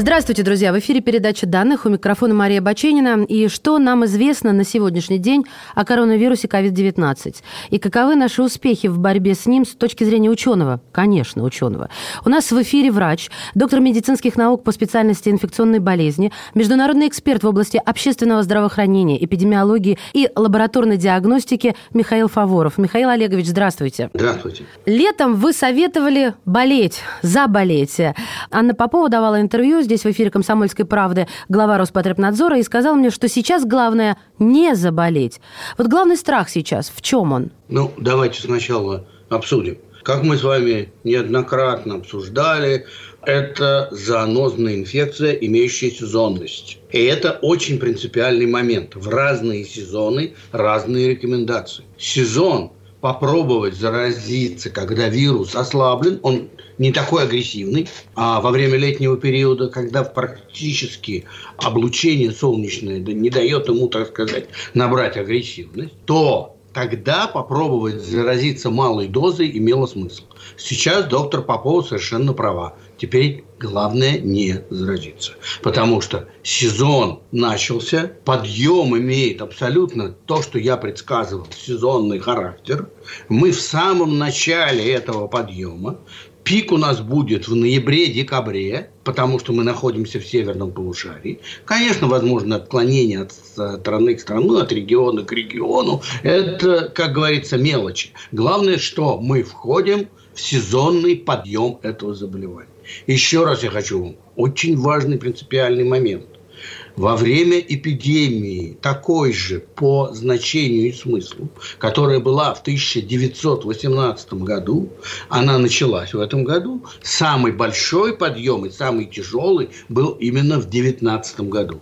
Здравствуйте, друзья! В эфире передача данных у микрофона Мария Баченина. И что нам известно на сегодняшний день о коронавирусе COVID-19? И каковы наши успехи в борьбе с ним с точки зрения ученого? Конечно, ученого. У нас в эфире врач, доктор медицинских наук по специальности инфекционной болезни, международный эксперт в области общественного здравоохранения, эпидемиологии и лабораторной диагностики Михаил Фаворов. Михаил Олегович, здравствуйте. Здравствуйте. Летом вы советовали болеть, заболеть. Анна Попова давала интервью здесь в эфире «Комсомольской правды» глава Роспотребнадзора и сказал мне, что сейчас главное не заболеть. Вот главный страх сейчас, в чем он? Ну, давайте сначала обсудим. Как мы с вами неоднократно обсуждали, это зоонозная инфекция, имеющая сезонность. И это очень принципиальный момент. В разные сезоны разные рекомендации. Сезон попробовать заразиться, когда вирус ослаблен, он не такой агрессивный, а во время летнего периода, когда практически облучение солнечное не дает ему, так сказать, набрать агрессивность, то тогда попробовать заразиться малой дозой имело смысл. Сейчас доктор Попова совершенно права. Теперь главное не заразиться. Потому что сезон начался, подъем имеет абсолютно то, что я предсказывал, сезонный характер. Мы в самом начале этого подъема. Пик у нас будет в ноябре-декабре, потому что мы находимся в северном полушарии. Конечно, возможно отклонение от страны к страну, от региона к региону. Это, как говорится, мелочи. Главное, что мы входим в сезонный подъем этого заболевания. Еще раз я хочу, очень важный принципиальный момент. Во время эпидемии такой же по значению и смыслу, которая была в 1918 году, она началась в этом году. Самый большой подъем и самый тяжелый был именно в 19 году.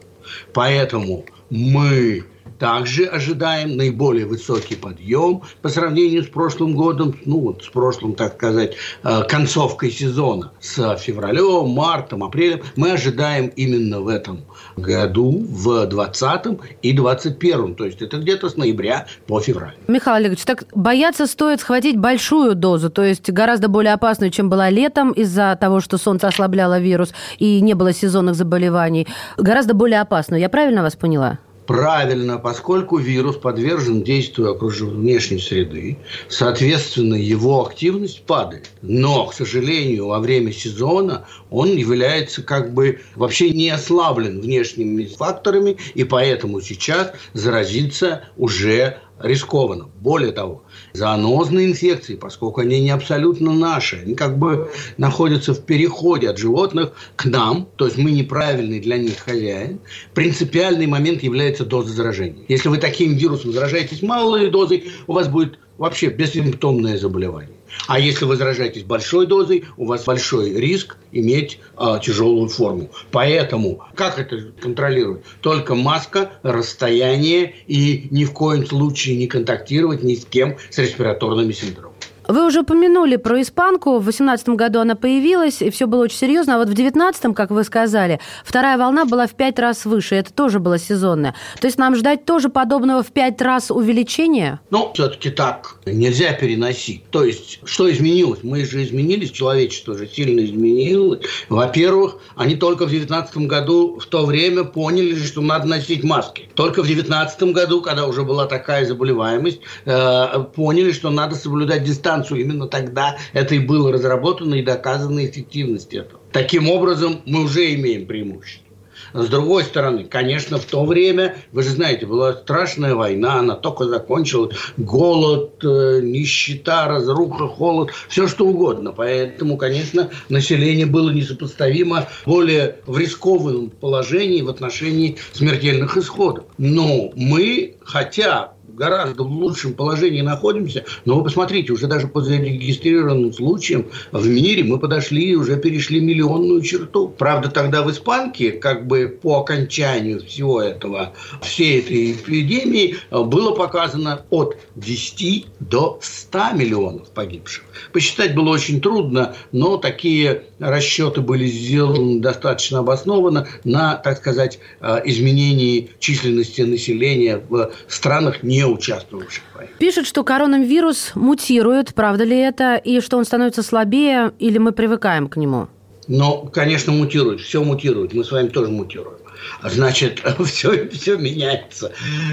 Поэтому мы также ожидаем наиболее высокий подъем по сравнению с прошлым годом, ну вот с прошлым, так сказать, э, концовкой сезона, с февралем, мартом, апрелем. Мы ожидаем именно в этом году, в 20 и 21 то есть это где-то с ноября по февраль. Михаил Олегович, так бояться стоит схватить большую дозу, то есть гораздо более опасную, чем была летом из-за того, что солнце ослабляло вирус и не было сезонных заболеваний. Гораздо более опасную. Я правильно вас поняла? Правильно, поскольку вирус подвержен действию окружающей внешней среды, соответственно, его активность падает. Но, к сожалению, во время сезона он является как бы вообще не ослаблен внешними факторами, и поэтому сейчас заразиться уже рискованно. Более того, зоонозные инфекции, поскольку они не абсолютно наши, они как бы находятся в переходе от животных к нам, то есть мы неправильный для них хозяин, принципиальный момент является доза заражения. Если вы таким вирусом заражаетесь малой дозой, у вас будет вообще бессимптомное заболевание. А если вы заражаетесь большой дозой, у вас большой риск иметь э, тяжелую форму. Поэтому как это контролировать? Только маска, расстояние и ни в коем случае не контактировать ни с кем с респираторными синдромами. Вы уже упомянули про испанку. В 2018 году она появилась, и все было очень серьезно. А вот в 2019, как вы сказали, вторая волна была в пять раз выше. Это тоже было сезонное. То есть нам ждать тоже подобного в пять раз увеличения? Ну, все-таки так нельзя переносить. То есть, что изменилось? Мы же изменились, человечество же сильно изменилось. Во-первых, они только в 2019 году в то время поняли, что надо носить маски. Только в 2019 году, когда уже была такая заболеваемость, э, поняли, что надо соблюдать дистанцию станцию, именно тогда это и было разработано и доказана эффективность этого. Таким образом, мы уже имеем преимущество. С другой стороны, конечно, в то время, вы же знаете, была страшная война, она только закончилась, голод, э, нищета, разруха, холод, все что угодно. Поэтому, конечно, население было несопоставимо более в рискованном положении в отношении смертельных исходов. Но мы, хотя гораздо в лучшем положении находимся. Но вы посмотрите, уже даже по зарегистрированным случаям в мире мы подошли, уже перешли миллионную черту. Правда, тогда в испанке, как бы по окончанию всего этого, всей этой эпидемии, было показано от 10 до 100 миллионов погибших. Посчитать было очень трудно, но такие расчеты были сделаны достаточно обоснованно на, так сказать, э, изменении численности населения в странах, не участвовавших в войне. Пишут, что коронавирус мутирует, правда ли это, и что он становится слабее, или мы привыкаем к нему? Ну, конечно, мутирует, все мутирует, мы с вами тоже мутируем. Значит, все, все меняется.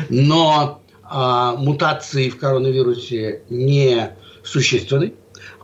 Но а, мутации в коронавирусе не существенны,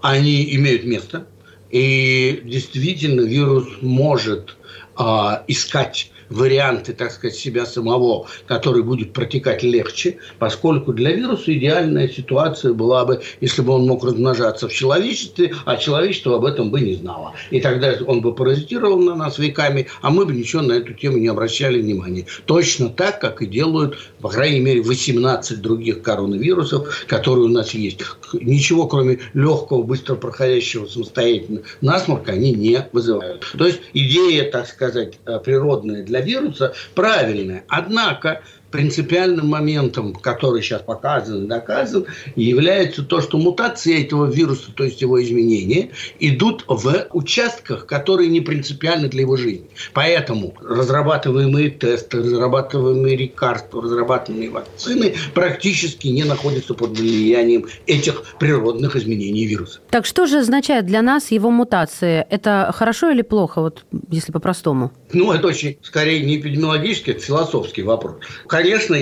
они имеют место. И действительно вирус может а, искать варианты, так сказать, себя самого, который будет протекать легче, поскольку для вируса идеальная ситуация была бы, если бы он мог размножаться в человечестве, а человечество об этом бы не знало. И тогда он бы паразитировал на нас веками, а мы бы ничего на эту тему не обращали внимания. Точно так, как и делают, по крайней мере, 18 других коронавирусов, которые у нас есть. Ничего, кроме легкого, быстро проходящего самостоятельно насморка, они не вызывают. То есть идея, так сказать, природная для вируса правильная. Однако принципиальным моментом, который сейчас показан и доказан, является то, что мутации этого вируса, то есть его изменения, идут в участках, которые не принципиальны для его жизни. Поэтому разрабатываемые тесты, разрабатываемые лекарства, разрабатываемые вакцины практически не находятся под влиянием этих природных изменений вируса. Так что же означает для нас его мутация? Это хорошо или плохо, вот если по-простому? Ну, это очень, скорее, не эпидемиологический, это философский вопрос конечно,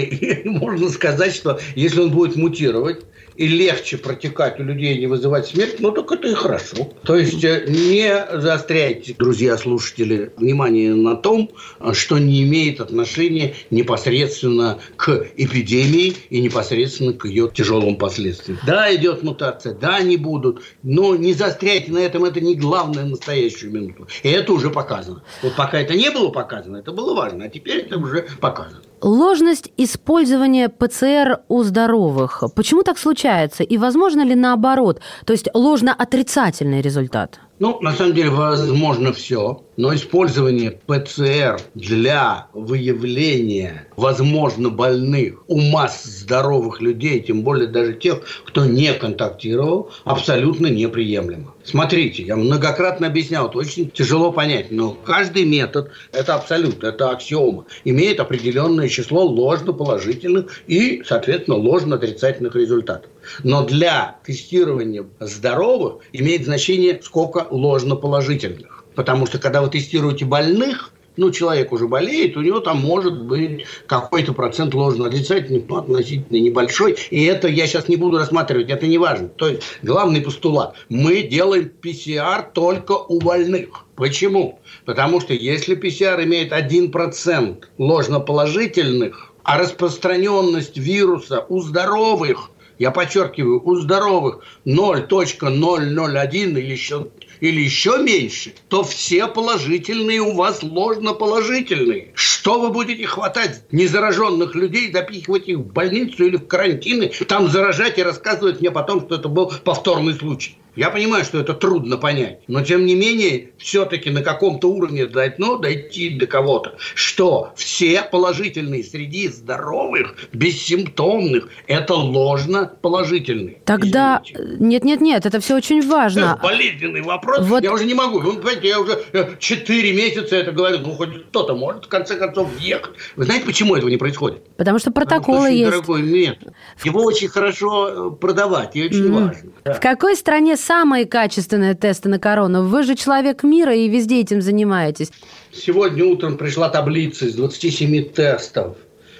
можно сказать, что если он будет мутировать, и легче протекать у людей, не вызывать смерть, ну так это и хорошо. То есть э, не заостряйте, друзья слушатели, внимание на том, что не имеет отношения непосредственно к эпидемии и непосредственно к ее тяжелым последствиям. Да, идет мутация, да, они будут, но не заостряйте на этом, это не главное в настоящую минуту. И это уже показано. Вот пока это не было показано, это было важно, а теперь это уже показано. Ложность использования ПЦР у здоровых. Почему так случается? И возможно ли наоборот? То есть ложно-отрицательный результат? Ну, на самом деле, возможно все, но использование ПЦР для выявления, возможно, больных у масс здоровых людей, тем более даже тех, кто не контактировал, абсолютно неприемлемо. Смотрите, я многократно объяснял, это очень тяжело понять, но каждый метод – это абсолют, это аксиома, имеет определенное число ложно-положительных и, соответственно, ложно-отрицательных результатов. Но для тестирования здоровых имеет значение сколько ложно-положительных. Потому что когда вы тестируете больных, ну, человек уже болеет, у него там может быть какой-то процент ложно отрицательный, но относительно небольшой. И это я сейчас не буду рассматривать, это не важно. То есть, главный постулат. Мы делаем ПЦР только у больных. Почему? Потому что если ПЦР имеет 1% ложноположительных, а распространенность вируса у здоровых я подчеркиваю, у здоровых 0.001 или еще, или еще меньше, то все положительные у вас ложноположительные. Что вы будете хватать незараженных людей, запихивать их в больницу или в карантины, там заражать и рассказывать мне потом, что это был повторный случай? Я понимаю, что это трудно понять, но тем не менее, все-таки на каком-то уровне должно дойти до кого-то, что все положительные среди здоровых, бессимптомных, это ложно положительные. Тогда нет-нет-нет, это все очень важно. Это болезненный вопрос. Вот... Я уже не могу. Вы понимаете, я уже 4 э, месяца это говорю. Ну, хоть кто-то может в конце концов въехать. Вы знаете, почему этого не происходит? Потому что протоколы Потому что есть. дорогой метод. Его очень хорошо э, продавать и очень mm. важно. В какой стране самые качественные тесты на корону? Вы же человек мира и везде этим занимаетесь. Сегодня утром пришла таблица из 27 тестов.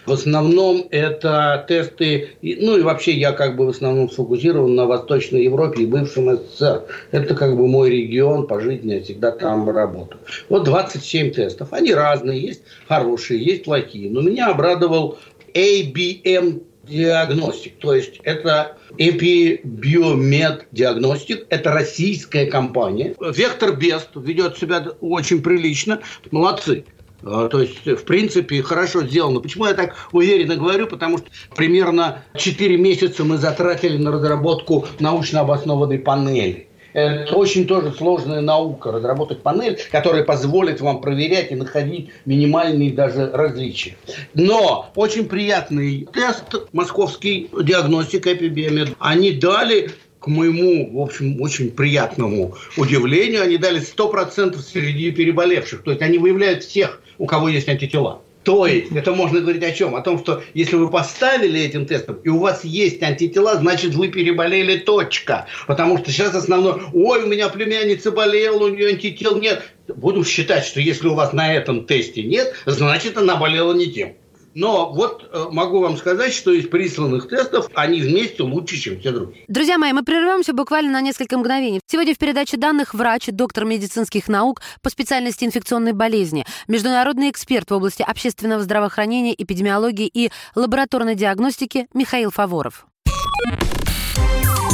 В основном это тесты, ну и вообще я как бы в основном сфокусирован на Восточной Европе и бывшем СССР. Это как бы мой регион по жизни, я всегда там работаю. Вот 27 тестов. Они разные, есть хорошие, есть плохие. Но меня обрадовал ABM диагностик. То есть это Эпибиомед диагностик. Это российская компания. Вектор Бест ведет себя очень прилично. Молодцы. А, то есть, в принципе, хорошо сделано. Почему я так уверенно говорю? Потому что примерно 4 месяца мы затратили на разработку научно обоснованной панели. Это очень тоже сложная наука, разработать панель, которая позволит вам проверять и находить минимальные даже различия. Но очень приятный тест московский диагностика эпидемии. Они дали к моему, в общем, очень приятному удивлению, они дали 100% среди переболевших. То есть они выявляют всех, у кого есть антитела. То есть, это можно говорить о чем? О том, что если вы поставили этим тестом, и у вас есть антитела, значит, вы переболели точка. Потому что сейчас основное, ой, у меня племянница болела, у нее антител нет. Будем считать, что если у вас на этом тесте нет, значит, она болела не тем. Но вот э, могу вам сказать, что из присланных тестов они вместе лучше, чем все другие. Друзья мои, мы прервемся буквально на несколько мгновений. Сегодня в передаче данных врач, доктор медицинских наук по специальности инфекционной болезни, международный эксперт в области общественного здравоохранения, эпидемиологии и лабораторной диагностики Михаил Фаворов.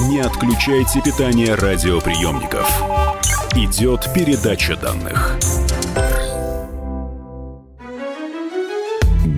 Не отключайте питание радиоприемников. Идет передача данных.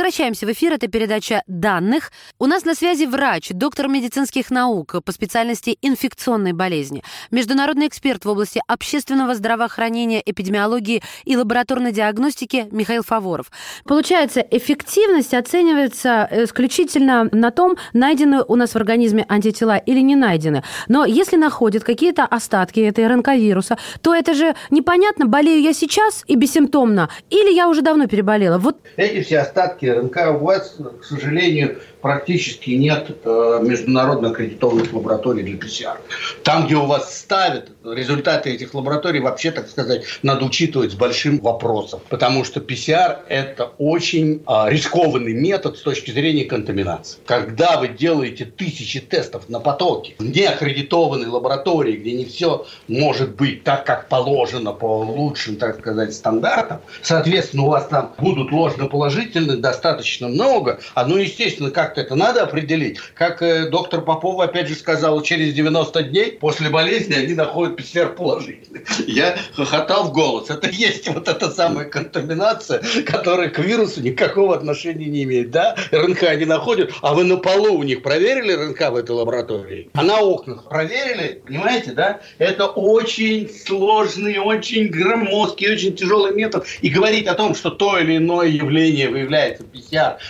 Возвращаемся в эфир. Это передача данных. У нас на связи врач, доктор медицинских наук по специальности инфекционной болезни, международный эксперт в области общественного здравоохранения, эпидемиологии и лабораторной диагностики Михаил Фаворов. Получается, эффективность оценивается исключительно на том, найдены у нас в организме антитела или не найдены. Но если находят какие-то остатки этой РНК-вируса, то это же непонятно, болею я сейчас и бессимптомно, или я уже давно переболела. Вот эти все остатки РНК у вас, к сожалению, практически нет э, международно аккредитованных лабораторий для ПЦР. Там, где у вас ставят, результаты этих лабораторий вообще, так сказать, надо учитывать с большим вопросом. Потому что ПЦР – это очень э, рискованный метод с точки зрения контаминации. Когда вы делаете тысячи тестов на потоке в неаккредитованной лаборатории, где не все может быть так, как положено по лучшим, так сказать, стандартам, соответственно, у вас там будут ложноположительные достаточно много. А ну, естественно, как как-то это надо определить. Как э, доктор Попова опять же сказал, через 90 дней после болезни они находят ПЦР положительный. Я хохотал в голос. Это есть вот эта самая контаминация, которая к вирусу никакого отношения не имеет. Да, РНК они находят, а вы на полу у них проверили РНК в этой лаборатории? А на окнах проверили? Понимаете, да? Это очень сложный, очень громоздкий, очень тяжелый метод. И говорить о том, что то или иное явление выявляется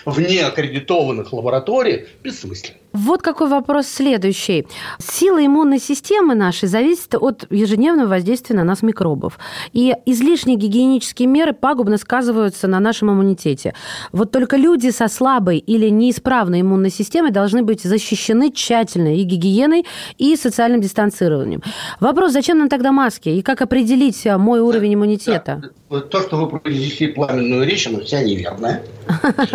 в неаккредитованных лабораториях, лаборатории бессмысленно. Вот какой вопрос следующий. Сила иммунной системы нашей зависит от ежедневного воздействия на нас микробов. И излишние гигиенические меры пагубно сказываются на нашем иммунитете. Вот только люди со слабой или неисправной иммунной системой должны быть защищены тщательно и гигиеной, и социальным дистанцированием. Вопрос, зачем нам тогда маски? И как определить мой уровень иммунитета? То, что вы произнесли пламенную речь, она вся неверная.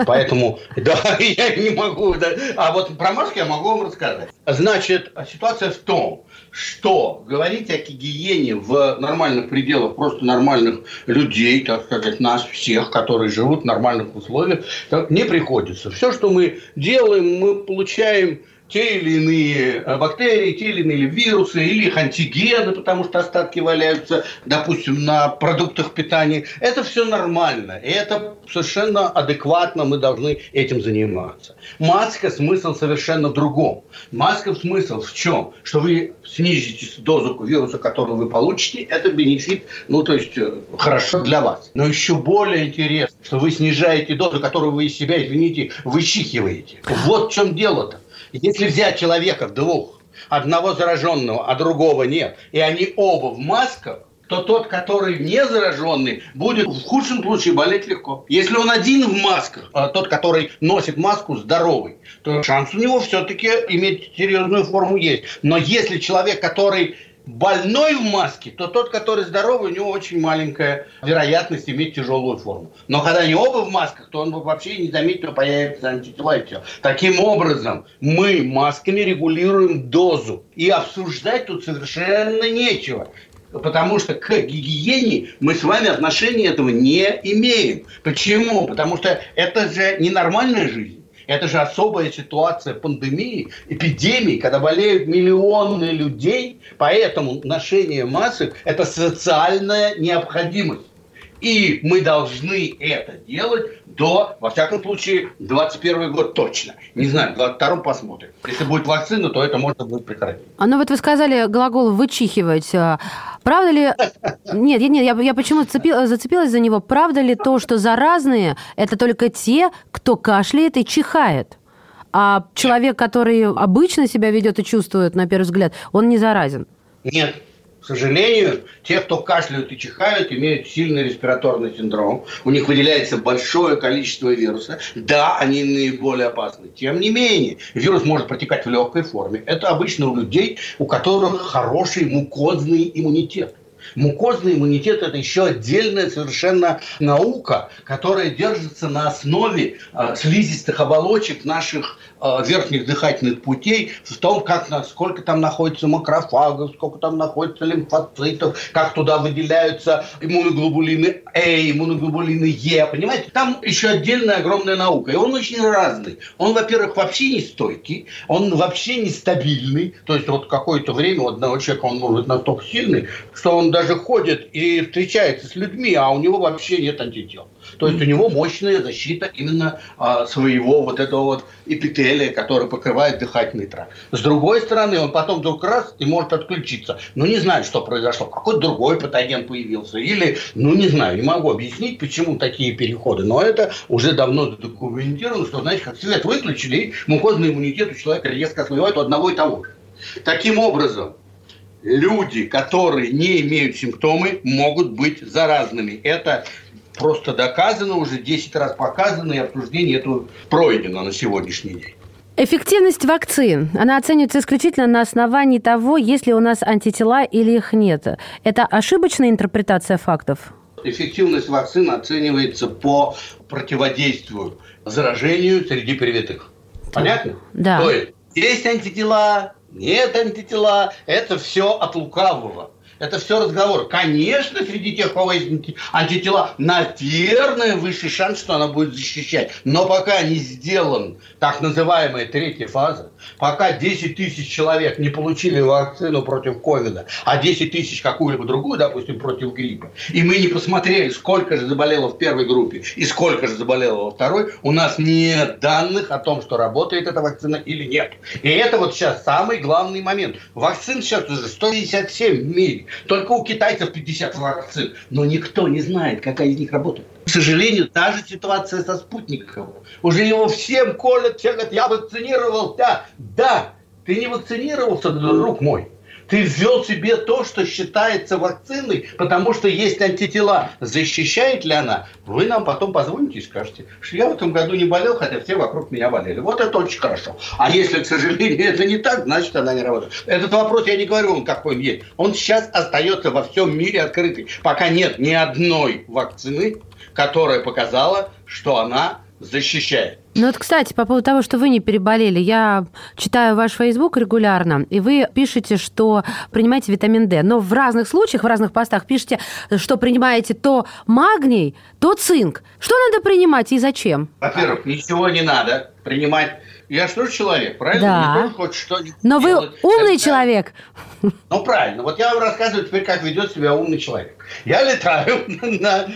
Поэтому, да, я не могу. А вот про маску я могу вам рассказать. Значит, ситуация в том, что говорить о гигиене в нормальных пределах просто нормальных людей, так сказать, нас всех, которые живут в нормальных условиях, не приходится. Все, что мы делаем, мы получаем те или иные э, бактерии, те или иные вирусы, или их антигены, потому что остатки валяются, допустим, на продуктах питания. Это все нормально, и это совершенно адекватно, мы должны этим заниматься. Маска смысл совершенно в другом. Маска смысл в чем? Что вы снизите дозу вируса, которую вы получите, это бенефит, ну то есть э, хорошо для вас. Но еще более интересно, что вы снижаете дозу, которую вы из себя, извините, вычихиваете. Вот в чем дело-то. Если взять человека двух, одного зараженного, а другого нет, и они оба в масках, то тот, который не зараженный, будет в худшем случае болеть легко. Если он один в масках, а тот, который носит маску, здоровый, то шанс у него все-таки иметь серьезную форму есть. Но если человек, который больной в маске, то тот, который здоровый, у него очень маленькая вероятность иметь тяжелую форму. Но когда они оба в масках, то он вообще не заметит, что появится антитела и все. Таким образом, мы масками регулируем дозу. И обсуждать тут совершенно нечего. Потому что к гигиене мы с вами отношения этого не имеем. Почему? Потому что это же ненормальная жизнь. Это же особая ситуация пандемии, эпидемии, когда болеют миллионы людей. Поэтому ношение масок – это социальная необходимость. И мы должны это делать до, во всяком случае, 21 год точно. Не знаю, в 22 посмотрим. Если будет вакцина, то это можно будет прекратить. А ну вот вы сказали глагол «вычихивать». А правда ли... Нет, нет, я, я почему зацепила, зацепилась за него. Правда ли то, что заразные – это только те, кто кашляет и чихает? А человек, который обычно себя ведет и чувствует, на первый взгляд, он не заразен? Нет, к сожалению, те, кто кашляют и чихают, имеют сильный респираторный синдром. У них выделяется большое количество вируса. Да, они наиболее опасны. Тем не менее, вирус может протекать в легкой форме. Это обычно у людей, у которых хороший мукозный иммунитет. Мукозный иммунитет – это еще отдельная совершенно наука, которая держится на основе э, слизистых оболочек наших верхних дыхательных путей, в том, как, сколько там находится макрофагов, сколько там находится лимфоцитов, как туда выделяются иммуноглобулины А, иммуноглобулины Е, понимаете? Там еще отдельная огромная наука, и он очень разный. Он, во-первых, вообще не стойкий, он вообще нестабильный, то есть вот какое-то время у одного человека он может настолько сильный, что он даже ходит и встречается с людьми, а у него вообще нет антител. То есть у него мощная защита именно а, своего вот этого вот эпителия, который покрывает дыхательный тракт. С другой стороны, он потом вдруг раз и может отключиться. Ну, не знаю, что произошло. Какой другой патоген появился. Или, ну, не знаю, не могу объяснить, почему такие переходы. Но это уже давно задокументировано, что, знаете, как свет выключили, и мукозный иммунитет у человека резко ослабевает у одного и того же. Таким образом, люди, которые не имеют симптомы, могут быть заразными. Это просто доказано, уже 10 раз показано, и обсуждение этого пройдено на сегодняшний день. Эффективность вакцин, она оценивается исключительно на основании того, есть ли у нас антитела или их нет. Это ошибочная интерпретация фактов? Эффективность вакцин оценивается по противодействию заражению среди привитых. Понятно? Да. То есть есть антитела, нет антитела, это все от лукавого. Это все разговор. Конечно, среди тех, у кого есть антитела, наверное, высший шанс, что она будет защищать. Но пока не сделан так называемая третья фаза, пока 10 тысяч человек не получили вакцину против ковида, а 10 тысяч какую-либо другую, допустим, против гриппа, и мы не посмотрели, сколько же заболело в первой группе и сколько же заболело во второй, у нас нет данных о том, что работает эта вакцина или нет. И это вот сейчас самый главный момент. Вакцин сейчас уже 157 в. Только у китайцев 50 вакцин. Но никто не знает, какая из них работает. К сожалению, та же ситуация со спутником. Уже его всем колят, все говорят, я вакцинировался. Да, ты не вакцинировался, друг мой. Ты ввел себе то, что считается вакциной, потому что есть антитела. Защищает ли она? Вы нам потом позвоните и скажете, что я в этом году не болел, хотя все вокруг меня болели. Вот это очень хорошо. А если, к сожалению, это не так, значит, она не работает. Этот вопрос я не говорю, он какой есть. Он сейчас остается во всем мире открытый. Пока нет ни одной вакцины, которая показала, что она защищает. Ну вот, кстати, по поводу того, что вы не переболели, я читаю ваш Facebook регулярно, и вы пишете, что принимаете витамин D, но в разных случаях, в разных постах пишете, что принимаете то магний, то цинк. Что надо принимать и зачем? Во-первых, ничего не надо принимать я же тоже человек, правильно? Да. Только хоть что-нибудь Но делать. вы умный Это- человек. Ну, правильно. Вот я вам рассказываю теперь, как ведет себя умный человек. Я летаю на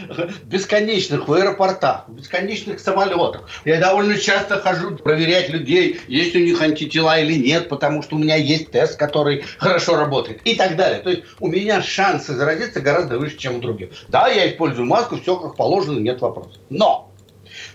бесконечных в аэропортах, в бесконечных самолетах. Я довольно часто хожу проверять людей, есть у них антитела или нет, потому что у меня есть тест, который хорошо работает и так далее. То есть у меня шансы заразиться гораздо выше, чем у других. Да, я использую маску, все как положено, нет вопросов. Но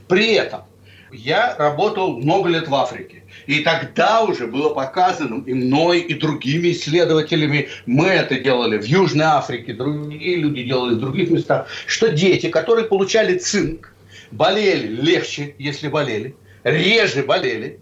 при этом я работал много лет в Африке. И тогда уже было показано и мной, и другими исследователями, мы это делали в Южной Африке, другие люди делали в других местах, что дети, которые получали цинк, болели легче, если болели, реже болели,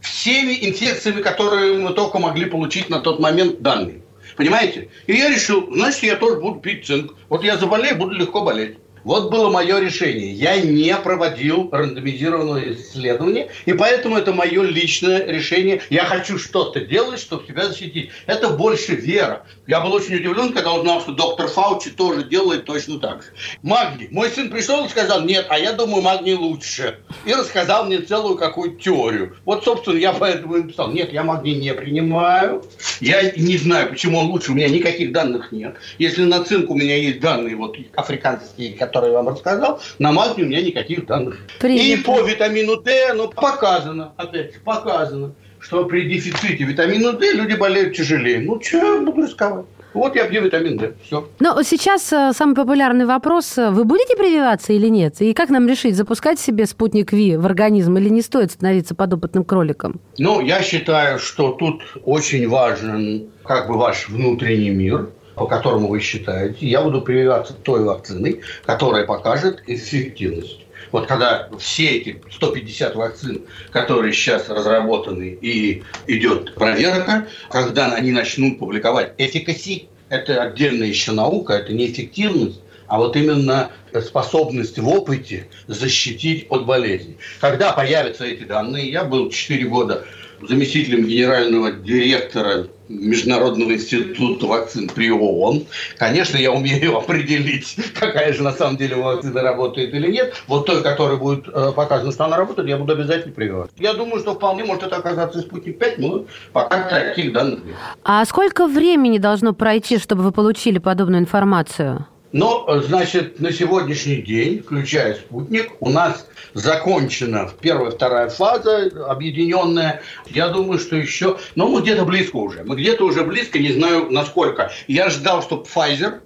всеми инфекциями, которые мы только могли получить на тот момент данные. Понимаете? И я решил, значит, я тоже буду пить цинк. Вот я заболею, буду легко болеть. Вот было мое решение. Я не проводил рандомизированное исследование, и поэтому это мое личное решение. Я хочу что-то делать, чтобы себя защитить. Это больше вера. Я был очень удивлен, когда узнал, что доктор Фаучи тоже делает точно так же. Магний. Мой сын пришел и сказал, нет, а я думаю, магний лучше. И рассказал мне целую какую-то теорию. Вот, собственно, я поэтому и написал, нет, я магний не принимаю. Я не знаю, почему он лучше, у меня никаких данных нет. Если на цинк у меня есть данные, вот африканские, которые который я вам рассказал, на магний у меня никаких данных. Принято. И по витамину D, ну, показано, опять же, показано, что при дефиците витамина D люди болеют тяжелее. Ну, что я буду рисковать? Вот я пью витамин D. Все. Но сейчас э, самый популярный вопрос. Вы будете прививаться или нет? И как нам решить, запускать себе спутник Ви в организм или не стоит становиться подопытным кроликом? Ну, я считаю, что тут очень важен как бы ваш внутренний мир по которому вы считаете, я буду прививаться той вакциной, которая покажет эффективность. Вот когда все эти 150 вакцин, которые сейчас разработаны и идет проверка, когда они начнут публиковать эффикаси, это отдельная еще наука, это не эффективность, а вот именно способность в опыте защитить от болезни. Когда появятся эти данные, я был 4 года заместителем генерального директора Международного института вакцин при ООН. Конечно, я умею определить, какая же на самом деле вакцина работает или нет. Вот той, которая будет э, показана, что она работает, я буду обязательно прививать. Я думаю, что вполне может это оказаться спутник 5, но пока таких данных нет. А сколько времени должно пройти, чтобы вы получили подобную информацию? Но, значит, на сегодняшний день, включая спутник, у нас закончена первая, вторая фаза объединенная. Я думаю, что еще, ну, мы где-то близко уже. Мы где-то уже близко, не знаю насколько. Я ждал, чтобы Pfizer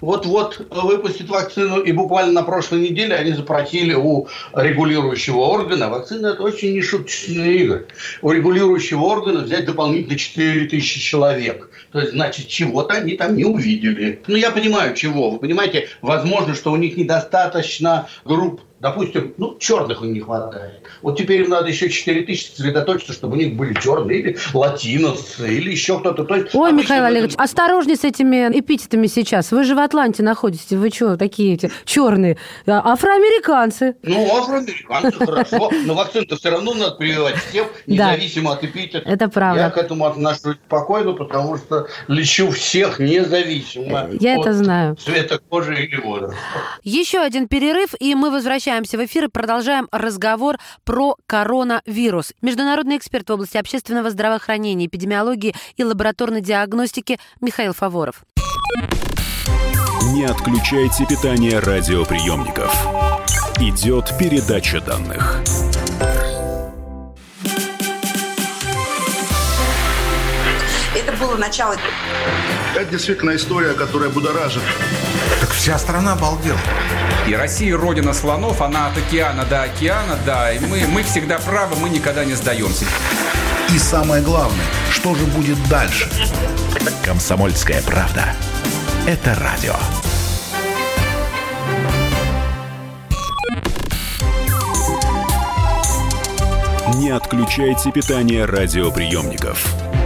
вот-вот выпустит вакцину, и буквально на прошлой неделе они запросили у регулирующего органа, вакцина – это очень нешуточные игры, у регулирующего органа взять дополнительно 4 тысячи человек. То есть, значит, чего-то они там не увидели. Ну, я понимаю, чего. Вы понимаете, возможно, что у них недостаточно групп Допустим, ну, черных им не хватает. Вот теперь им надо еще 4 тысячи сосредоточиться, чтобы у них были черные или латиносы, или еще кто-то. То есть, Ой, Михаил Олегович, этом... осторожнее с этими эпитетами сейчас. Вы же в Атланте находитесь. Вы что, такие эти черные? А, афроамериканцы. Ну, афроамериканцы, хорошо. Но вакцин-то все равно надо прививать всем, независимо от эпитета. Это правда. Я к этому отношусь спокойно, потому что лечу всех независимо Я это знаю. цвета кожи или возраста. Еще один перерыв, и мы возвращаемся возвращаемся в эфир и продолжаем разговор про коронавирус. Международный эксперт в области общественного здравоохранения, эпидемиологии и лабораторной диагностики Михаил Фаворов. Не отключайте питание радиоприемников. Идет передача данных. Это было начало. Это действительно история, которая будоражит. Так вся страна обалдела. И Россия родина слонов, она от океана до океана, да. И мы, мы всегда правы, мы никогда не сдаемся. И самое главное, что же будет дальше? Комсомольская правда. Это радио. Не отключайте питание радиоприемников.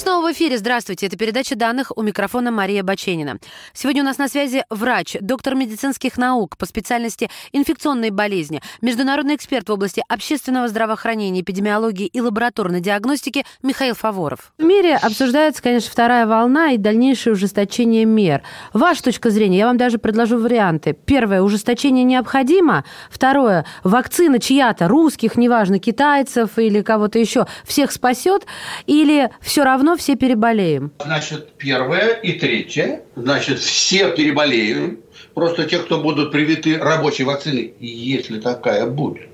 Снова в эфире. Здравствуйте. Это передача данных у микрофона Мария Баченина. Сегодня у нас на связи врач, доктор медицинских наук по специальности инфекционные болезни, международный эксперт в области общественного здравоохранения, эпидемиологии и лабораторной диагностики Михаил Фаворов. В мире обсуждается, конечно, вторая волна и дальнейшее ужесточение мер. Ваша точка зрения, я вам даже предложу варианты. Первое, ужесточение необходимо. Второе, вакцина чья-то, русских, неважно, китайцев или кого-то еще, всех спасет. Или все равно равно все переболеем. Значит, первое и третье. Значит, все переболеем. Просто те, кто будут привиты рабочей вакциной, если такая будет.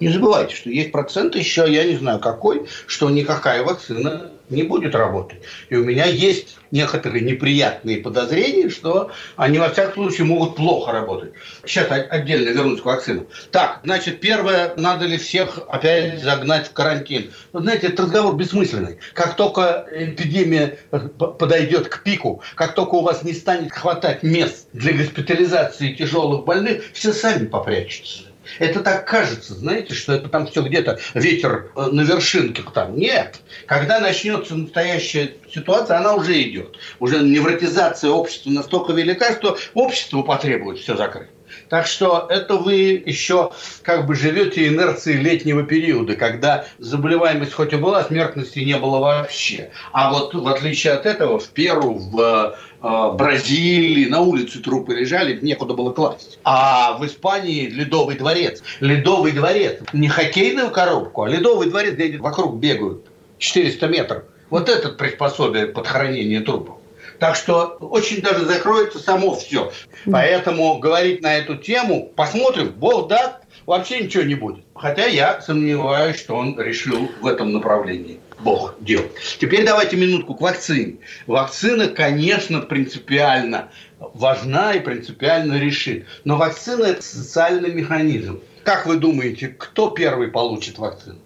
Не забывайте, что есть процент еще, я не знаю какой, что никакая вакцина не будет работать. И у меня есть некоторые неприятные подозрения, что они, во всяком случае, могут плохо работать. Сейчас отдельно вернусь к вакцинам. Так, значит, первое, надо ли всех опять загнать в карантин? Вы знаете, этот разговор бессмысленный. Как только эпидемия подойдет к пику, как только у вас не станет хватать мест для госпитализации тяжелых больных, все сами попрячутся. Это так кажется, знаете, что это там все где-то ветер э, на вершинках там. Нет. Когда начнется настоящая ситуация, она уже идет. Уже невротизация общества настолько велика, что общество потребует все закрыть. Так что это вы еще как бы живете инерцией летнего периода, когда заболеваемость хоть и была, смертности не было вообще. А вот в отличие от этого в Перу, в э, Бразилии на улице трупы лежали, некуда было класть. А в Испании ледовый дворец. Ледовый дворец. Не хоккейную коробку, а ледовый дворец, где вокруг бегают 400 метров. Вот этот приспособие под хранение трупов. Так что очень даже закроется само все. Поэтому говорить на эту тему, посмотрим, Бог даст, вообще ничего не будет. Хотя я сомневаюсь, что он решил в этом направлении. Бог дел. Теперь давайте минутку к вакцине. Вакцина, конечно, принципиально важна и принципиально решит. Но вакцина – это социальный механизм. Как вы думаете, кто первый получит вакцину?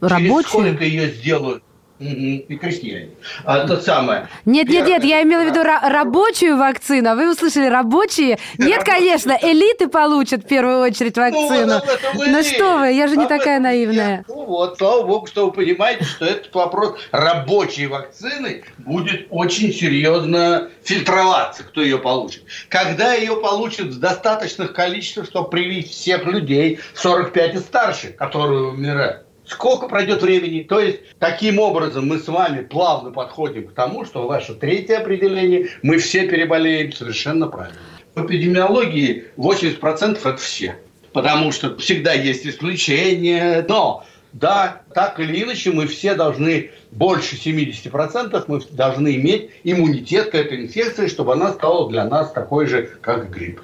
Рабочие? Через сколько ее сделают? И крестьяне. А, то самое. Нет, нет, нет, я имела в виду рабочую вакцину. А вы услышали рабочие? Нет, конечно, элиты получат в первую очередь ну, вакцину. Ну, ну что вы, я же не такая наивная. Ну вот, слава богу, что вы понимаете, что этот вопрос рабочей вакцины будет очень серьезно фильтроваться, кто ее получит. Когда ее получат в достаточных количествах, чтобы привить всех людей 45 и старше, которые умирают сколько пройдет времени. То есть, таким образом мы с вами плавно подходим к тому, что ваше третье определение, мы все переболеем совершенно правильно. В эпидемиологии 80% это все. Потому что всегда есть исключения, но да, так или иначе, мы все должны, больше 70% мы должны иметь иммунитет к этой инфекции, чтобы она стала для нас такой же, как грипп.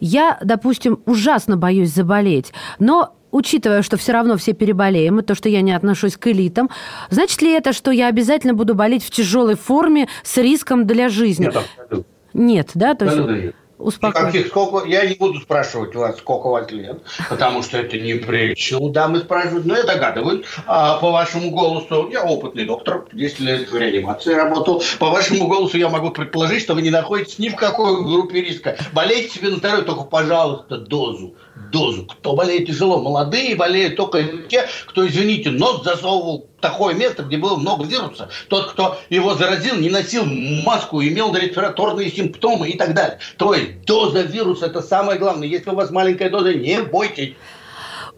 Я, допустим, ужасно боюсь заболеть, но учитывая, что все равно все переболеем, и то, что я не отношусь к элитам, значит ли это, что я обязательно буду болеть в тяжелой форме с риском для жизни? Нет, Нет да? То есть... Успокойтесь. сколько, я не буду спрашивать у вас, сколько вас лет, потому что это не прилично. Да, мы спрашивают, но я догадываюсь. А по вашему голосу, я опытный доктор, 10 лет в реанимации работал. По вашему голосу я могу предположить, что вы не находитесь ни в какой группе риска. Болейте себе на здоровье, только, пожалуйста, дозу дозу. Кто болеет тяжело, молодые болеют только те, кто, извините, нос засовывал в такое место, где было много вируса. Тот, кто его заразил, не носил маску, имел респираторные симптомы и так далее. То есть доза вируса – это самое главное. Если у вас маленькая доза, не бойтесь.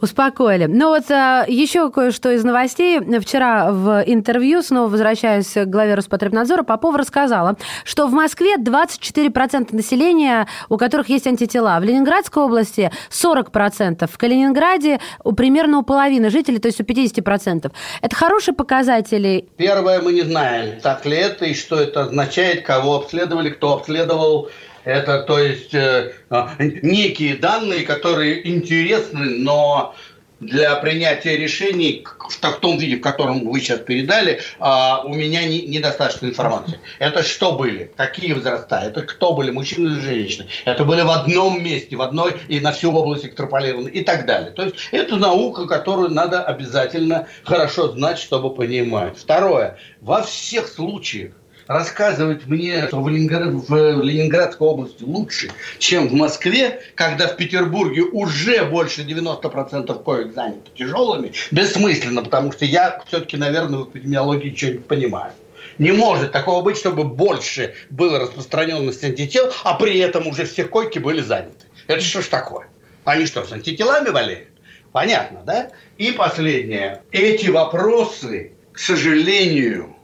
Успокоили. Ну вот а, еще кое-что из новостей. Вчера в интервью, снова возвращаясь к главе Роспотребнадзора, Попова рассказала, что в Москве 24% населения, у которых есть антитела. В Ленинградской области 40%. В Калининграде примерно у половины жителей, то есть у 50%. Это хорошие показатели? Первое, мы не знаем, так ли это и что это означает, кого обследовали, кто обследовал это, то есть, э, а, некие данные, которые интересны, но для принятия решений в том виде, в котором вы сейчас передали, а, у меня не, недостаточно информации. Это что были? Какие возраста? Это кто были? Мужчины или женщины? Это были в одном месте, в одной и на всю область экстраполированы и так далее. То есть это наука, которую надо обязательно хорошо знать, чтобы понимать. Второе. Во всех случаях рассказывать мне, что в, Ленинград, в Ленинградской области лучше, чем в Москве, когда в Петербурге уже больше 90% коек заняты тяжелыми, бессмысленно, потому что я все-таки, наверное, в эпидемиологии что-нибудь понимаю. Не может такого быть, чтобы больше было распространенность антител, а при этом уже все койки были заняты. Это что ж такое? Они что, с антителами болеют? Понятно, да? И последнее. Эти вопросы, к сожалению,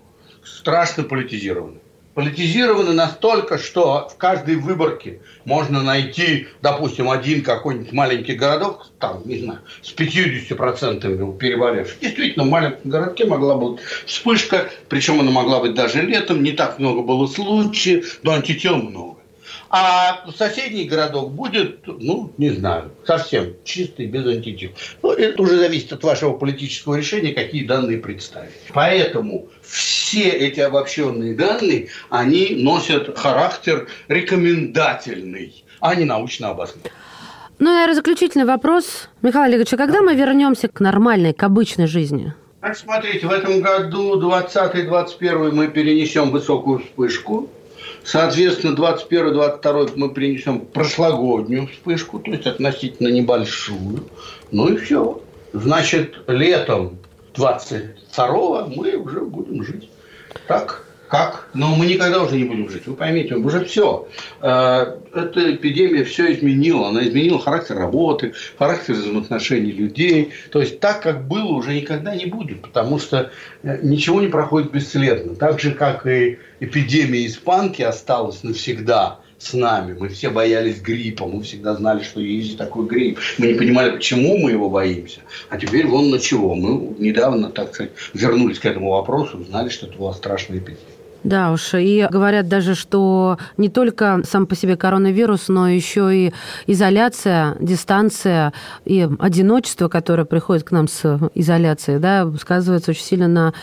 страшно политизированы. Политизированы настолько, что в каждой выборке можно найти, допустим, один какой-нибудь маленький городок, там, не знаю, с 50% переболевших. Действительно, в маленьком городке могла быть вспышка, причем она могла быть даже летом, не так много было случаев, но антител много. А соседний городок будет, ну, не знаю, совсем чистый, без антител. Ну, это уже зависит от вашего политического решения, какие данные представить. Поэтому все эти обобщенные данные, они носят характер рекомендательный, а не научно обоснованный. Ну, наверное, заключительный вопрос. Михаил Олегович, а когда мы вернемся к нормальной, к обычной жизни? Так, смотрите, в этом году 20-21 мы перенесем высокую вспышку. Соответственно, 21-22 мы перенесем прошлогоднюю вспышку, то есть относительно небольшую. Ну и все. Значит, летом 22 мы уже будем жить. Так? Как? Но мы никогда уже не будем жить. Вы поймите, уже все. Э, эта эпидемия все изменила. Она изменила характер работы, характер взаимоотношений людей. То есть так, как было, уже никогда не будет. Потому что э, ничего не проходит бесследно. Так же, как и эпидемия испанки осталась навсегда с нами. Мы все боялись гриппа, мы всегда знали, что есть такой грипп. Мы не понимали, почему мы его боимся. А теперь вон на чего. Мы недавно, так сказать, вернулись к этому вопросу, узнали, что это была страшная эпидемия. Да уж, и говорят даже, что не только сам по себе коронавирус, но еще и изоляция, дистанция и одиночество, которое приходит к нам с изоляцией, да, сказывается очень сильно на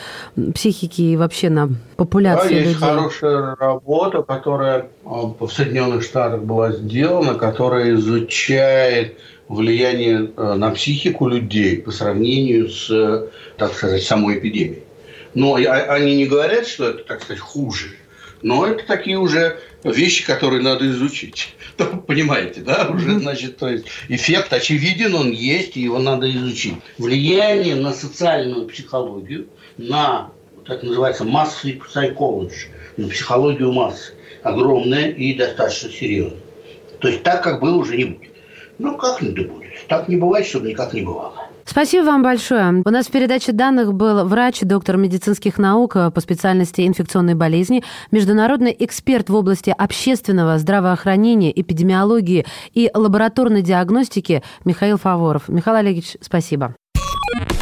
психике и вообще на популяции да, людей. есть хорошая работа, которая а, в Соединенных Штатах была сделана, которая изучает влияние а, на психику людей по сравнению с, так сказать, самой эпидемией. Но они не говорят, что это, так сказать, хуже. Но это такие уже вещи, которые надо изучить. Понимаете, да? Уже, значит, то есть эффект очевиден, он есть, и его надо изучить. Влияние на социальную психологию, на так называется массовый psychology, на психологию массы, огромное и достаточно серьезное. То есть так, как было, уже не будет. Ну, как не будет? Так не бывает, чтобы никак не бывало. Спасибо вам большое. У нас в передаче данных был врач, доктор медицинских наук по специальности инфекционной болезни, международный эксперт в области общественного здравоохранения, эпидемиологии и лабораторной диагностики Михаил Фаворов. Михаил Олегович, спасибо.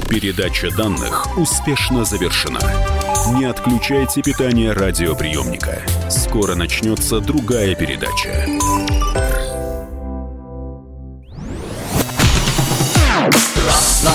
Передача данных успешно завершена. Не отключайте питание радиоприемника. Скоро начнется другая передача.